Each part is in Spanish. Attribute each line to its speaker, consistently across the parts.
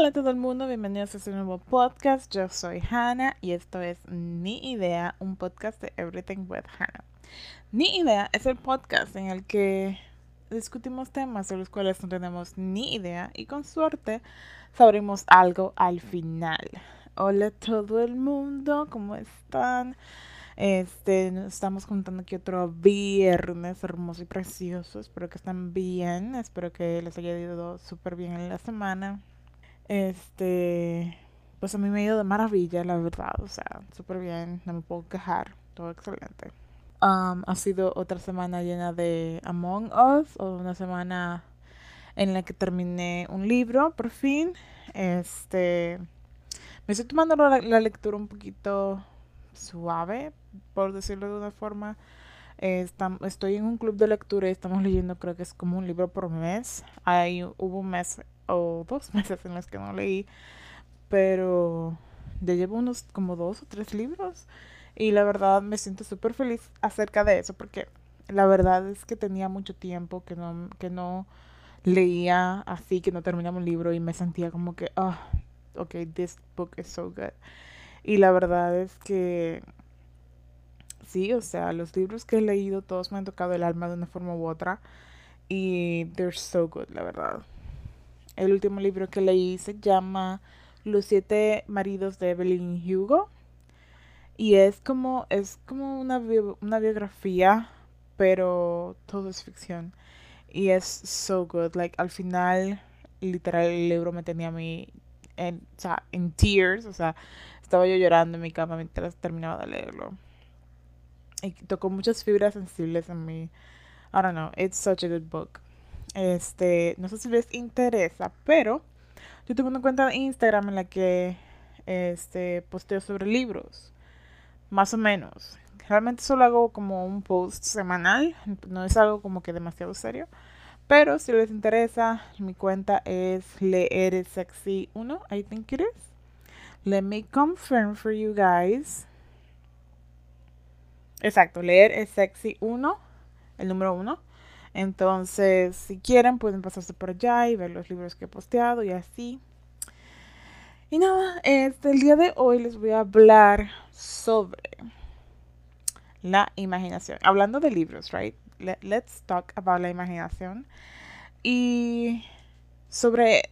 Speaker 1: Hola a todo el mundo, bienvenidos a este nuevo podcast. Yo soy Hannah y esto es Ni Idea, un podcast de Everything with Hannah. Ni Idea es el podcast en el que discutimos temas de los cuales no tenemos ni idea y con suerte sabremos algo al final. Hola a todo el mundo, ¿cómo están? Este, estamos contando aquí otro viernes hermoso y precioso. Espero que estén bien. Espero que les haya ido súper bien en la semana. Este, pues a mí me ha ido de maravilla, la verdad. O sea, súper bien. No me puedo quejar. Todo excelente. Um, ha sido otra semana llena de Among Us. O una semana en la que terminé un libro, por fin. Este, me estoy tomando la, lectura un poquito suave, por decirlo de una forma. estoy en un club de lectura y estamos leyendo, creo que es como un libro por mes. Hay, hubo un mes o dos meses en los que no leí, pero ya llevo unos como dos o tres libros y la verdad me siento súper feliz acerca de eso porque la verdad es que tenía mucho tiempo que no, que no leía así, que no terminaba un libro y me sentía como que, oh, ok, this book is so good. Y la verdad es que sí, o sea, los libros que he leído todos me han tocado el alma de una forma u otra y they're so good, la verdad. El último libro que leí se llama Los siete maridos de Evelyn Hugo y es como es como una, una biografía, pero todo es ficción y es so good, like al final literal el libro me tenía a mí en, o sea, en tears, o sea, estaba yo llorando en mi cama mientras terminaba de leerlo. Y tocó muchas fibras sensibles en mí. I don't know, it's such a good book. Este, no sé si les interesa, pero yo tengo una cuenta de Instagram en la que este posteo sobre libros. Más o menos. Realmente solo hago como un post semanal, no es algo como que demasiado serio. Pero si les interesa, mi cuenta es Leer Sexy 1, I think it is. Let me confirm for you guys. Exacto, leer es sexy 1, el número 1. Entonces, si quieren, pueden pasarse por allá y ver los libros que he posteado y así. Y nada, este, el día de hoy les voy a hablar sobre la imaginación. Hablando de libros, right? let's talk about la imaginación. Y sobre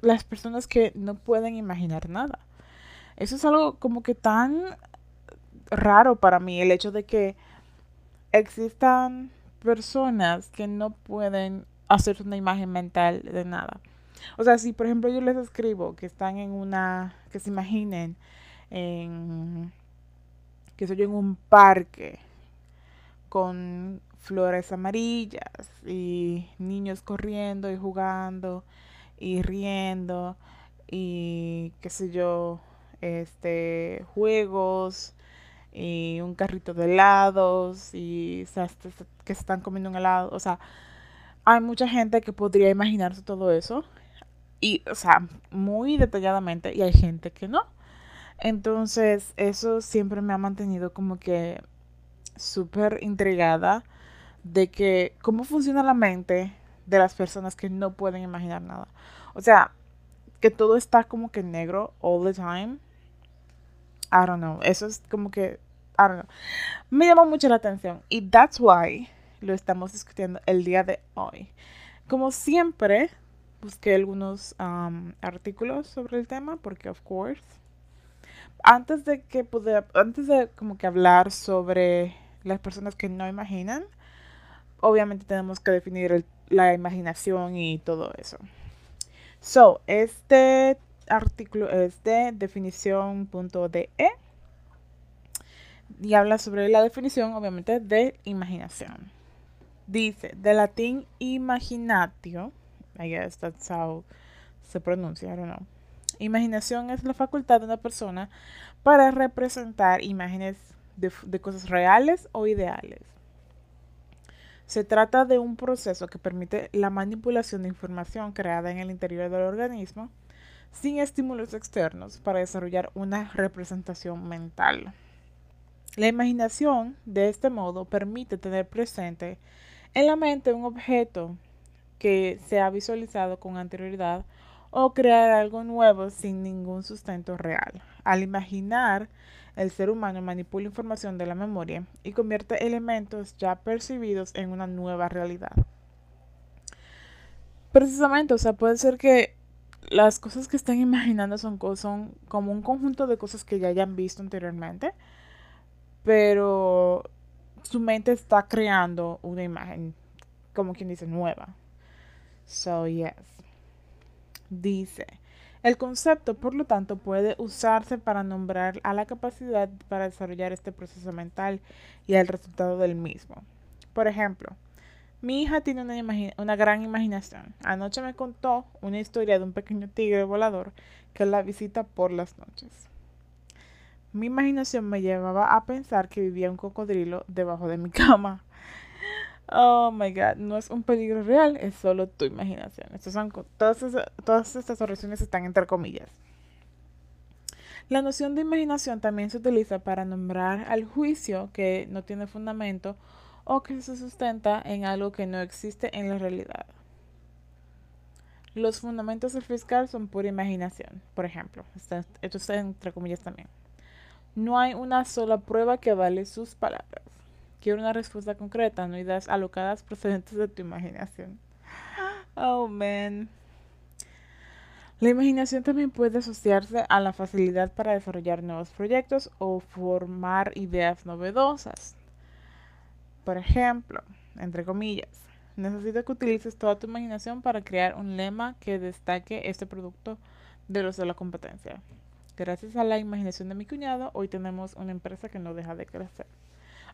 Speaker 1: las personas que no pueden imaginar nada. Eso es algo como que tan raro para mí, el hecho de que existan personas que no pueden hacer una imagen mental de nada. O sea, si por ejemplo yo les escribo que están en una, que se imaginen en, que soy en un parque con flores amarillas y niños corriendo y jugando y riendo y qué sé yo, este, juegos y un carrito de helados y que se están comiendo un helado. O sea, hay mucha gente que podría imaginarse todo eso y, o sea, muy detalladamente y hay gente que no. Entonces, eso siempre me ha mantenido como que súper intrigada de que cómo funciona la mente de las personas que no pueden imaginar nada. O sea, que todo está como que negro all the time. I don't know. Eso es como que, Don't know. Me llama mucho la atención. Y that's why lo estamos discutiendo el día de hoy. Como siempre, busqué algunos um, artículos sobre el tema, porque of course. Antes de que pude, antes de como que hablar sobre las personas que no imaginan, obviamente tenemos que definir la imaginación y todo eso. So, este artículo es de definición.de y habla sobre la definición, obviamente, de imaginación. Dice, de latín imaginatio, I guess that's how se pronuncia, I don't know. Imaginación es la facultad de una persona para representar imágenes de cosas reales o ideales. Se trata de un proceso que permite la manipulación de información creada en el interior del organismo sin estímulos externos para desarrollar una representación mental. La imaginación, de este modo, permite tener presente en la mente un objeto que se ha visualizado con anterioridad o crear algo nuevo sin ningún sustento real. Al imaginar, el ser humano manipula información de la memoria y convierte elementos ya percibidos en una nueva realidad. Precisamente, o sea, puede ser que las cosas que están imaginando son, son como un conjunto de cosas que ya hayan visto anteriormente, pero su mente está creando una imagen, como quien dice, nueva. So, yes. Dice, el concepto, por lo tanto, puede usarse para nombrar a la capacidad para desarrollar este proceso mental y al resultado del mismo. Por ejemplo, mi hija tiene una, una, gran imaginación. Anoche me contó una historia de un pequeño tigre volador que la visita por las noches. Mi imaginación me llevaba a pensar que vivía un cocodrilo debajo de mi cama. Oh my god, no es un peligro real, es solo tu imaginación. son, todas, todas estas oraciones están entre comillas. La noción de imaginación también se utiliza para nombrar al juicio que no tiene fundamento o que se sustenta en algo que no existe en la realidad. Los fundamentos del fiscal son pura imaginación, por ejemplo. Esto está entre comillas también. No hay una sola prueba que vale sus palabras. Quiero una respuesta concreta, no ideas alocadas procedentes de tu imaginación. Oh, man. La imaginación también puede asociarse a la facilidad para desarrollar nuevos proyectos o formar ideas novedosas. Por ejemplo, entre comillas, necesito que utilices toda tu imaginación para crear un lema que destaque este producto de los de la competencia. Gracias a la imaginación de mi cuñado, hoy tenemos una empresa que no deja de crecer.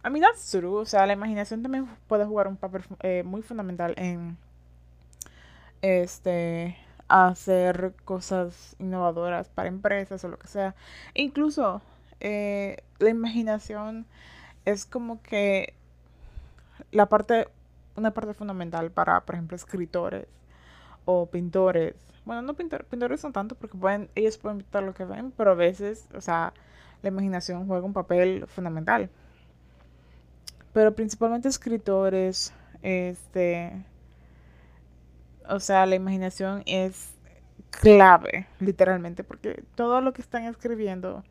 Speaker 1: A mí that's true. O sea, la imaginación también puede jugar un papel eh, muy fundamental en este hacer cosas innovadoras para empresas o lo que sea. Incluso eh, la imaginación es como que la parte, una parte fundamental para, por ejemplo, escritores o pintores. Bueno, no pintores, pintores no tanto porque pueden, ellos pueden pintar lo que ven, pero a veces, o sea, la imaginación juega un papel fundamental pero principalmente escritores, este, o sea, la imaginación es clave, literalmente, porque todo lo que están escribiendo,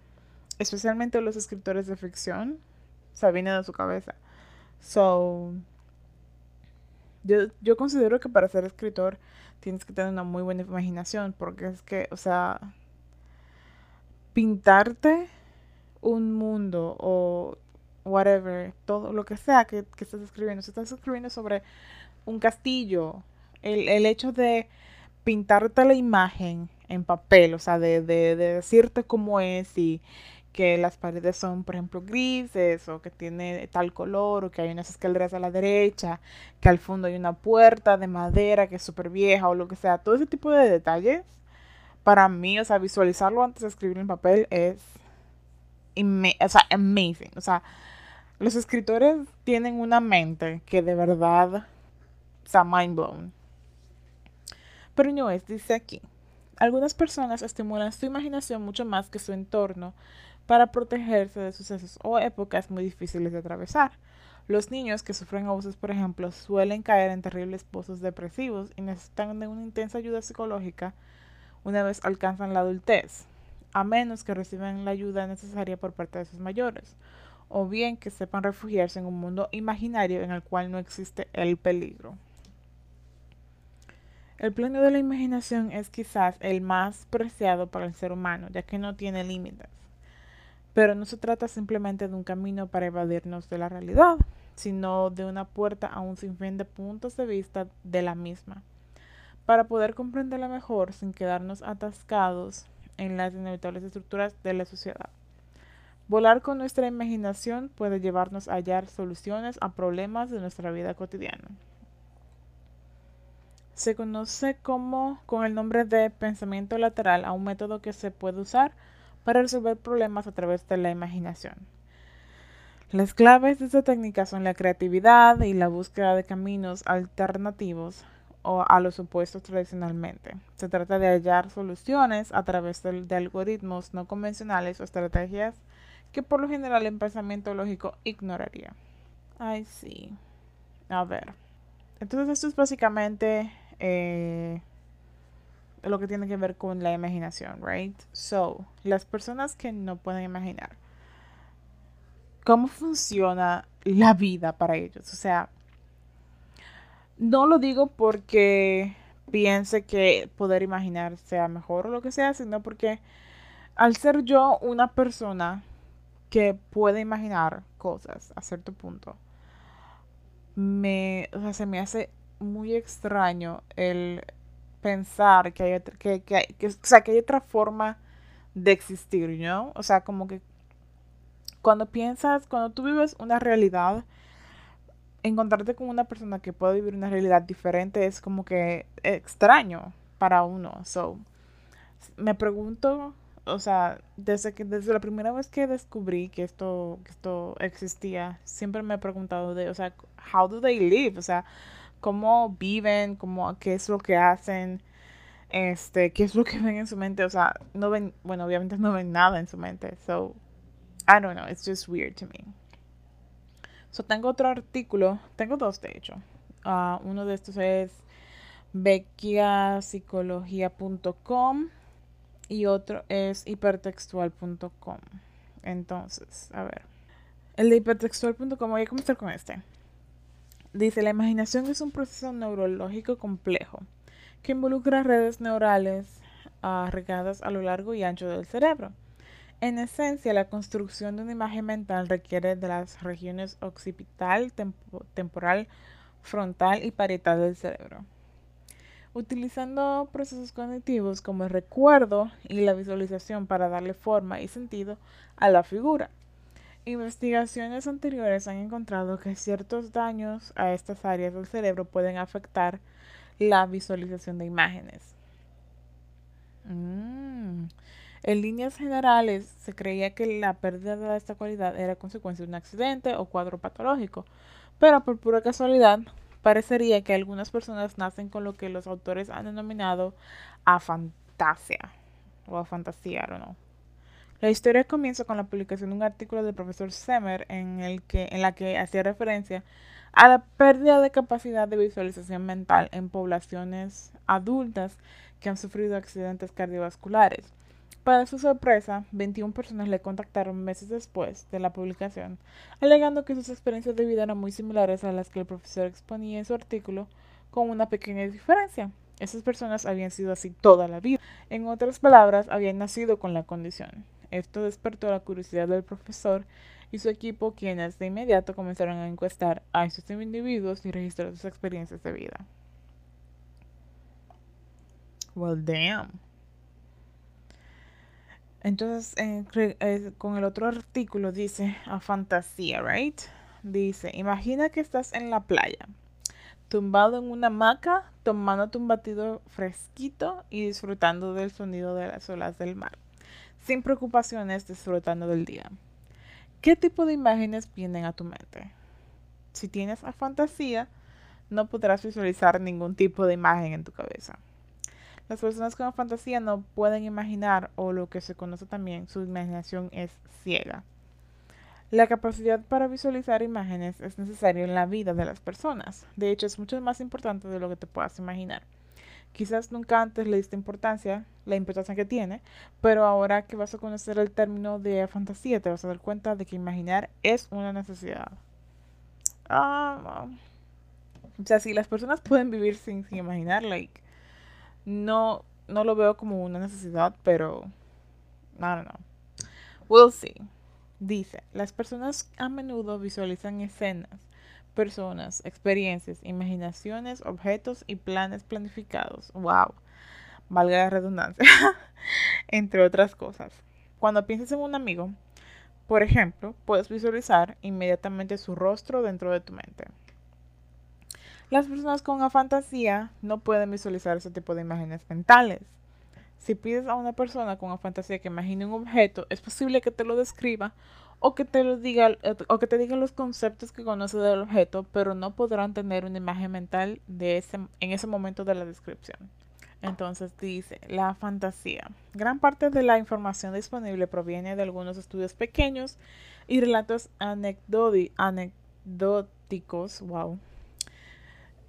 Speaker 1: especialmente los escritores de ficción, o viene de su cabeza. So, yo, yo considero que para ser escritor tienes que tener una muy buena imaginación, porque es que, o sea, pintarte un mundo o whatever, todo lo que sea que, que estés escribiendo. Si estás escribiendo sobre un castillo, el, el hecho de pintarte la imagen en papel, o sea, de, de, de, decirte cómo es y que las paredes son, por ejemplo, grises o que tiene tal color o que hay unas escaleras a la derecha, que al fondo hay una puerta de madera que es súper vieja o lo que sea, todo ese tipo de detalles, para mí, o sea, visualizarlo antes de escribir en papel es, o sea, amazing, o sea, los escritores tienen una mente que de verdad está mind blown. Pero es, dice aquí. Algunas personas estimulan su imaginación mucho más que su entorno para protegerse de sucesos o épocas muy difíciles de atravesar. Los niños que sufren abusos, por ejemplo, suelen caer en terribles pozos depresivos y necesitan de una intensa ayuda psicológica una vez alcanzan la adultez, a menos que reciban la ayuda necesaria por parte de sus mayores o bien que sepan refugiarse en un mundo imaginario en el cual no existe el peligro. El plano de la imaginación es quizás el más preciado para el ser humano, ya que no tiene límites. Pero no se trata simplemente de un camino para evadirnos de la realidad, sino de una puerta a un sinfín de puntos de vista de la misma, para poder comprenderla mejor sin quedarnos atascados en las inevitables estructuras de la sociedad. Volar con nuestra imaginación puede llevarnos a hallar soluciones a problemas de nuestra vida cotidiana. Se conoce como con el nombre de pensamiento lateral a un método que se puede usar para resolver problemas a través de la imaginación. Las claves de esta técnica son la creatividad y la búsqueda de caminos alternativos o a los opuestos tradicionalmente. Se trata de hallar soluciones a través de, de algoritmos no convencionales o estrategias que por lo general el pensamiento lógico ignoraría. Ay, sí. A ver. Entonces esto es básicamente eh, lo que tiene que ver con la imaginación, right? So, las personas que no pueden imaginar cómo funciona la vida para ellos. O sea, no lo digo porque piense que poder imaginar sea mejor o lo que sea, sino porque al ser yo una persona que puede imaginar cosas a cierto punto, me, o sea, se me hace muy extraño el pensar que hay, que, que, que, o sea, que hay otra forma de existir, ¿no? O sea, como que cuando piensas, cuando tú vives una realidad, encontrarte con una persona que puede vivir una realidad diferente es como que extraño para uno. So, me pregunto, o sea, desde que desde la primera vez que descubrí que esto que esto existía, siempre me he preguntado de, o sea, how do they live? O sea, cómo viven, cómo qué es lo que hacen, este, qué es lo que ven en su mente, o sea, no ven, bueno, obviamente no ven nada en su mente. So, I don't know, it's just weird to me. So, tengo otro artículo, tengo dos de hecho. Uh, uno de estos es beckiapsicología.com y otro es hipertextual.com. Entonces, a ver. El de hipertextual.com, voy a comenzar con este. Dice, la imaginación es un proceso neurológico complejo que involucra redes neurales uh, a lo largo y ancho del cerebro. En esencia, la construcción de una imagen mental requiere de las regiones occipital, temporal, frontal y parietal del cerebro. Utilizando procesos cognitivos como el recuerdo y la visualización para darle forma y sentido a la figura. Investigaciones anteriores han encontrado que ciertos daños a estas áreas del cerebro pueden afectar la visualización de imágenes. Mm. En líneas generales, se creía que la pérdida de esta cualidad era consecuencia de un accidente o cuadro patológico, pero por pura casualidad, parecería que algunas personas nacen con lo que los autores han denominado afantasia o afantasía, o no. La historia comienza con la publicación de un artículo del profesor Semer en, el que, en la que hacía referencia a la pérdida de capacidad de visualización mental en poblaciones adultas que han sufrido accidentes cardiovasculares. Para su sorpresa, 21 personas le contactaron meses después de la publicación, alegando que sus experiencias de vida eran muy similares a las que el profesor exponía en su artículo, con una pequeña diferencia. Esas personas habían sido así toda la vida. En otras palabras, habían nacido con la condición. Esto despertó la curiosidad del profesor y su equipo, quienes de inmediato comenzaron a encuestar a estos individuos y registrar sus experiencias de vida. Well, damn. Entonces, con el otro artículo dice a fantasía, right? Dice, imagina que estás en la playa, tumbado en una hamaca, tomándote un batido fresquito y disfrutando del sonido de las olas del mar, sin preocupaciones, disfrutando del día. ¿Qué tipo de imágenes vienen a tu mente? Si tienes a fantasía, no podrás visualizar ningún tipo de imagen en tu cabeza. Las personas con fantasía no pueden imaginar o lo que se conoce también, su imaginación es ciega. La capacidad para visualizar imágenes es necesaria en la vida de las personas. De hecho, es mucho más importante de lo que te puedas imaginar. Quizás nunca antes le diste importancia, la importancia que tiene, pero ahora que vas a conocer el término de fantasía, te vas a dar cuenta de que imaginar es una necesidad. Ah, o sea, si las personas pueden vivir sin, sin imaginar, like, no, no lo veo como una necesidad, pero no, no, no. We'll see. Dice, las personas a menudo visualizan escenas, personas, experiencias, imaginaciones, objetos y planes planificados. Wow. Valga la redundancia. Entre otras cosas. Cuando piensas en un amigo, por ejemplo, puedes visualizar inmediatamente su rostro dentro de tu mente. Las personas con una fantasía no pueden visualizar ese tipo de imágenes mentales. Si pides a una persona con una fantasía que imagine un objeto, es posible que te lo describa o que te lo diga o que te diga los conceptos que conoce del objeto, pero no podrán tener una imagen mental de ese en ese momento de la descripción. Entonces dice, la fantasía. Gran parte de la información disponible proviene de algunos estudios pequeños y relatos anecdóticos, wow,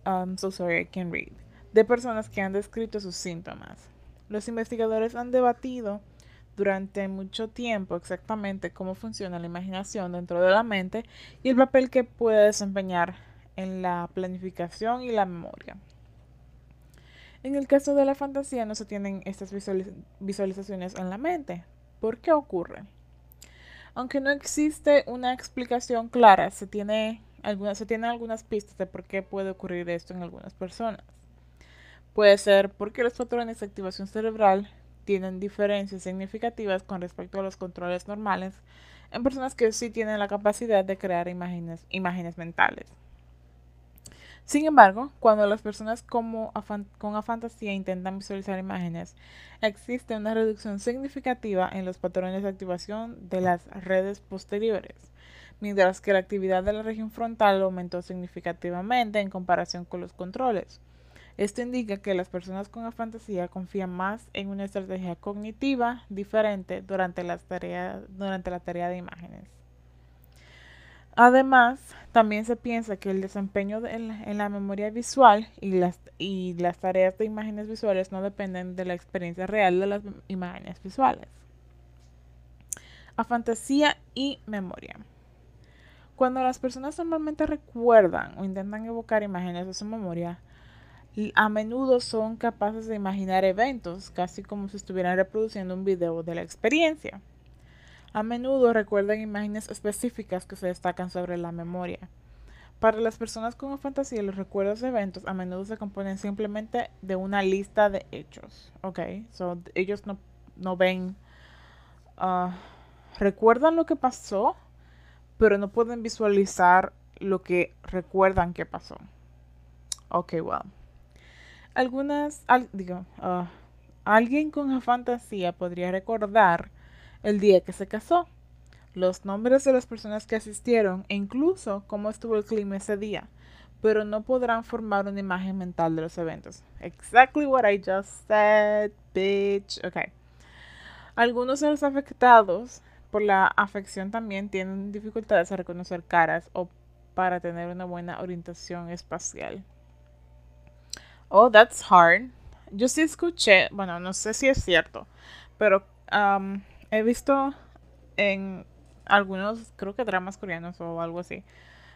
Speaker 1: I'm so sorry, I can't read. De personas que han descrito sus síntomas. Los investigadores han debatido durante mucho tiempo exactamente cómo funciona la imaginación dentro de la mente y el papel que puede desempeñar en la planificación y la memoria. En el caso de la fantasía no se tienen estas visualizaciones en la mente. ¿Por qué ocurre? Aunque no existe una explicación clara, se, tiene algunas, se tienen algunas pistas de por qué puede ocurrir esto en algunas personas. Puede ser porque los patrones de activación cerebral tienen diferencias significativas con respecto a los controles normales en personas que sí tienen la capacidad de crear imágenes, imágenes mentales. Sin embargo, cuando las personas con afantasía intentan visualizar imágenes, existe una reducción significativa en los patrones de activación de las redes posteriores, mientras que la actividad de la región frontal aumentó significativamente en comparación con los controles. Esto indica que las personas con afantasía confían más en una estrategia cognitiva diferente durante, durante la tarea de imágenes. Además, también se piensa que el desempeño en, la memoria visual y las, y las tareas de imágenes visuales no dependen de la experiencia real de las imágenes visuales. A fantasía y memoria. Cuando las personas normalmente recuerdan o intentan evocar imágenes de su memoria, a menudo son capaces de imaginar eventos, casi como si estuvieran reproduciendo un video de la experiencia. A menudo recuerdan imágenes específicas que se destacan sobre la memoria. Para las personas con fantasía, los recuerdos de eventos a menudo se componen simplemente de una lista de hechos. Ok, so ellos no, no ven, uh, recuerdan lo que pasó, pero no pueden visualizar lo que recuerdan que pasó. Ok, well. Algunas, digo, uh, alguien con fantasía podría recordar el día que se casó, los nombres de las personas que asistieron e incluso cómo estuvo el clima ese día, pero no podrán formar una imagen mental de los eventos. Exactly what I just said, bitch. Okay. Algunos de los afectados por la afección también tienen dificultades a reconocer caras o para tener una buena orientación espacial. Oh, that's hard. Yo sí escuché, bueno, no sé si es cierto, pero um, He visto en algunos, creo que dramas coreanos o algo así,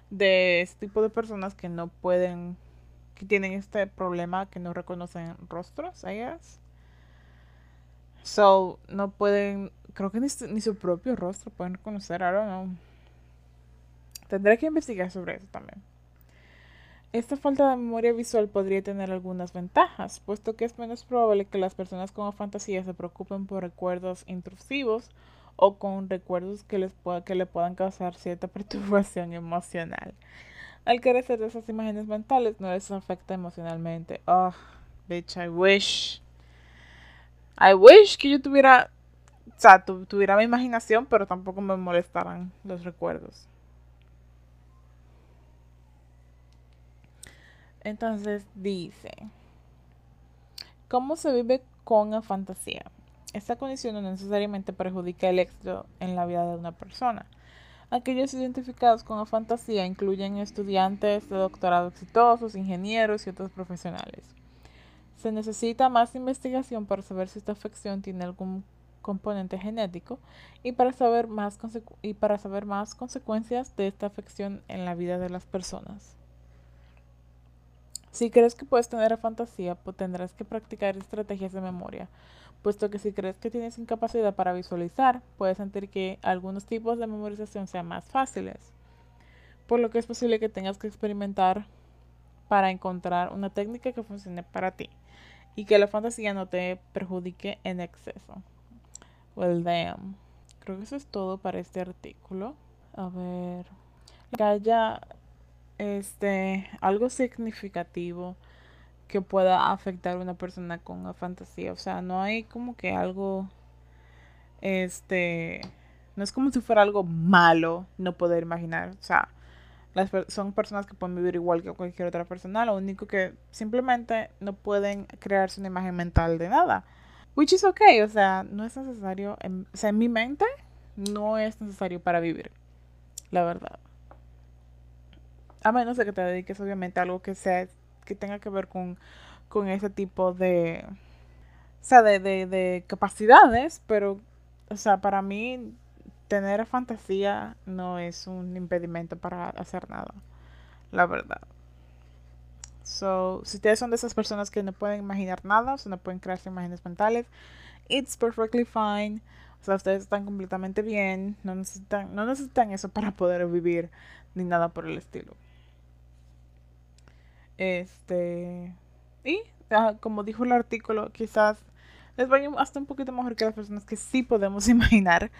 Speaker 1: de este tipo de personas que no pueden, que tienen este problema que no reconocen rostros, ellas. So, no pueden, creo que ni, ni, su propio rostro pueden reconocer, I don't know. Tendré que investigar sobre eso también. Esta falta de memoria visual podría tener algunas ventajas, puesto que es menos probable que las personas con fantasía se preocupen por recuerdos intrusivos o con recuerdos que, les que le puedan causar cierta perturbación emocional. Al carecer de esas imágenes mentales, no les afecta emocionalmente. Oh, bitch, I wish. I wish que yo tuviera, o sea, tuviera mi imaginación, pero tampoco me molestaran los recuerdos. Entonces dice, ¿cómo se vive con la fantasía? Esta condición no necesariamente perjudica el éxito en la vida de una persona. Aquellos identificados con la fantasía incluyen estudiantes de doctorado exitosos, ingenieros y otros profesionales. Se necesita más investigación para saber si esta afección tiene algún componente genético y para saber más, y para saber más consecuencias de esta afección en la vida de las personas. Si crees que puedes tener fantasía, pues tendrás que practicar estrategias de memoria, puesto que si crees que tienes incapacidad para visualizar, puedes sentir que algunos tipos de memorización sean más fáciles, por lo que es posible que tengas que experimentar para encontrar una técnica que funcione para ti y que la fantasía no te perjudique en exceso. Well, damn. Creo que eso es todo para este artículo. A ver. Que este, algo significativo que pueda afectar a una persona con fantasía. O sea, no hay como que algo, este, no es como si fuera algo malo no poder imaginar. O sea, las son personas que pueden vivir igual que cualquier otra persona. Lo único que simplemente no pueden crearse una imagen mental de nada. Which is okay. O sea, no es necesario. o sea, en mi mente no es necesario para vivir. La verdad. A menos de que te dediques obviamente a algo que sea que tenga que ver con, con ese tipo de sea, de, de, de capacidades, pero, o sea, para mí tener fantasía no es un impedimento para hacer nada, la verdad. So, si ustedes son de esas personas que no pueden imaginar nada, o sea, no pueden crearse imágenes mentales, it's perfectly fine. O sea, ustedes están completamente bien, no necesitan, no necesitan eso para poder vivir ni nada por el estilo. Este, y ah, como dijo el artículo, quizás les vaya hasta un poquito mejor que las personas que sí podemos imaginar,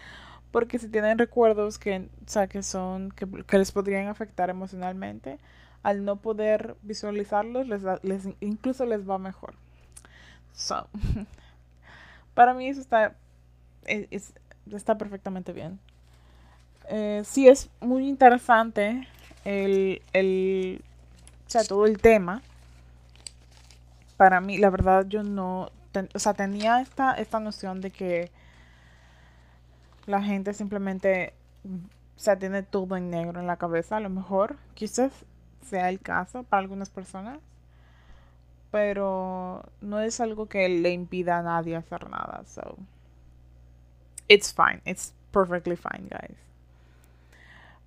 Speaker 1: porque si tienen recuerdos que, o sea, que son, que, les podrían afectar emocionalmente, al no poder visualizarlos, les, les incluso les va mejor. So, para mí eso está, e, es, está perfectamente bien. Eh, sí es muy interesante el, el, o sea, todo el tema. Para mí, la verdad, yo no, o sea, tenía esta, esta noción de que la gente simplemente, o sea, tiene todo en negro en la cabeza. A lo mejor, quizás sea el caso para algunas personas, pero no es algo que le impida a nadie hacer nada. So, it's fine. It's perfectly fine, guys.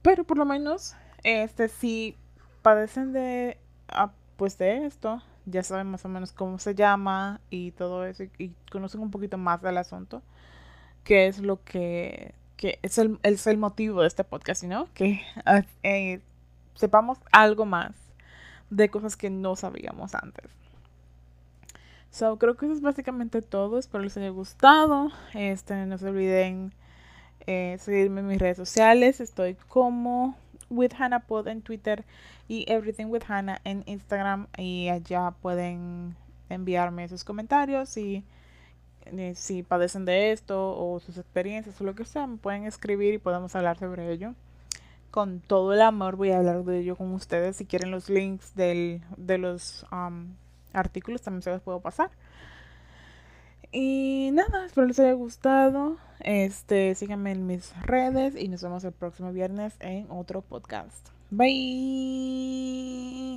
Speaker 1: Pero por lo menos, este, si padecen de, ah, pues de esto, ya saben más o menos cómo se llama y todo eso, y, conocen un poquito más del asunto, que es lo que, que es, el, es el motivo de este podcast, ¿no? Que ah, eh, sepamos algo más de cosas que no sabíamos antes. So, creo que eso es básicamente todo. Espero les haya gustado. Este, no se olviden eh, seguirme en mis redes sociales. Estoy como with Hannah Pod en Twitter y Everything with Hannah en Instagram. Y allá pueden enviarme sus comentarios y eh, si padecen de esto o sus experiencias o lo que sea, me pueden escribir y podemos hablar sobre ello. Con todo el amor voy a hablar de ello con ustedes. Si quieren los links del, de los um, artículos también se los puedo pasar. Y nada, espero les haya gustado. Este, síganme en mis redes y nos vemos el próximo viernes en otro podcast. Bye.